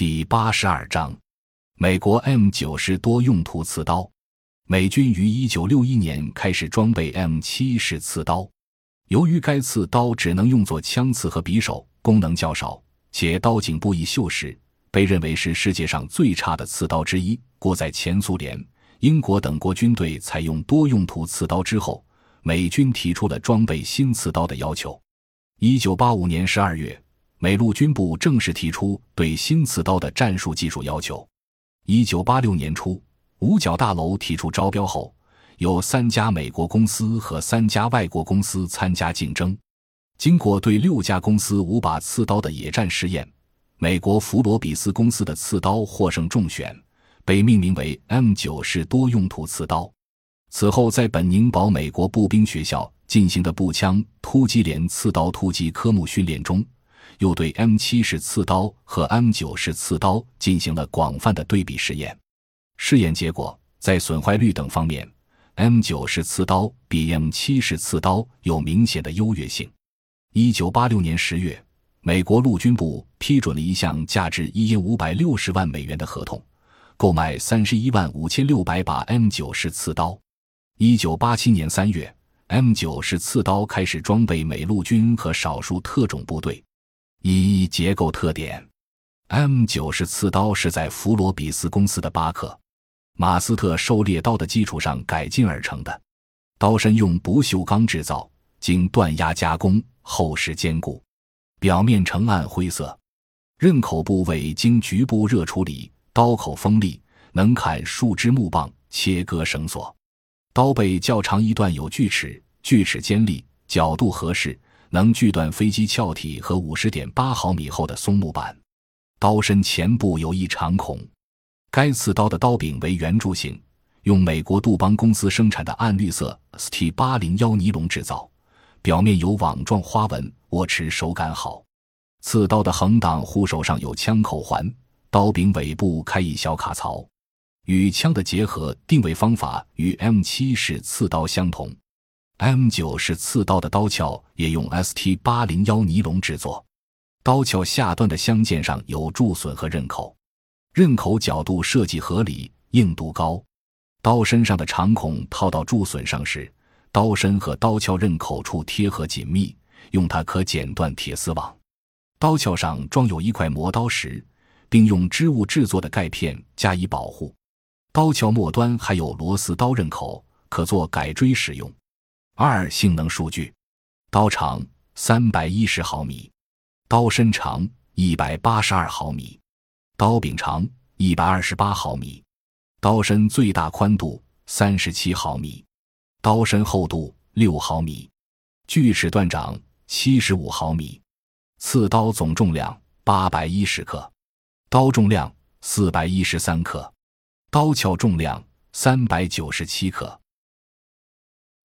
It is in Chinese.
第八十二章，美国 M 九式多用途刺刀。美军于一九六一年开始装备 M 七式刺刀。由于该刺刀只能用作枪刺和匕首，功能较少，且刀颈部易锈蚀，被认为是世界上最差的刺刀之一。故在前苏联、英国等国军队采用多用途刺刀之后，美军提出了装备新刺刀的要求。一九八五年十二月。美陆军部正式提出对新刺刀的战术技术要求。一九八六年初，五角大楼提出招标后，有三家美国公司和三家外国公司参加竞争。经过对六家公司五把刺刀的野战试验，美国弗罗比斯公司的刺刀获胜中选，被命名为 M 九式多用途刺刀。此后，在本宁堡美国步兵学校进行的步枪突击连刺刀突击科目训练中。又对 M 七式刺刀和 M 九式刺刀进行了广泛的对比试验，试验结果在损坏率等方面，M 九式刺刀比 M 七式刺刀有明显的优越性。一九八六年十月，美国陆军部批准了一项价值一亿五百六十万美元的合同，购买三十一万五千六百把 M 九式刺刀。一九八七年三月，M 九式刺刀开始装备美陆军和少数特种部队。一结构特点：M 九式刺刀是在弗罗比斯公司的巴克马斯特狩猎刀的基础上改进而成的。刀身用不锈钢制造，经锻压加工，厚实坚固，表面呈暗灰色。刃口部位经局部热处理，刀口锋利，能砍树枝、木棒、切割绳索。刀背较长一段有锯齿，锯齿尖利，角度合适。能锯断飞机壳体和五十点八毫米厚的松木板，刀身前部有一长孔。该刺刀的刀柄为圆柱形，用美国杜邦公司生产的暗绿色 ST 八零幺尼龙制造，表面有网状花纹，握持手感好。刺刀的横挡护手上有枪口环，刀柄尾部开一小卡槽。与枪的结合定位方法与 M 七式刺刀相同。M 九式刺刀的刀鞘也用 ST 八零幺尼龙制作，刀鞘下端的相间上有铸损和刃口，刃口角度设计合理，硬度高。刀身上的长孔套到铸损上时，刀身和刀鞘刃口处贴合紧密，用它可剪断铁丝网。刀鞘上装有一块磨刀石，并用织物制作的盖片加以保护。刀鞘末端还有螺丝刀刃口，可做改锥使用。二性能数据：刀长三百一十毫米，刀身长一百八十二毫米，刀柄长一百二十八毫米，刀身最大宽度三十七毫米，刀身厚度六毫米，锯齿断掌七十五毫米，刺刀总重量八百一十克，刀重量四百一十三克，刀鞘重量三百九十七克。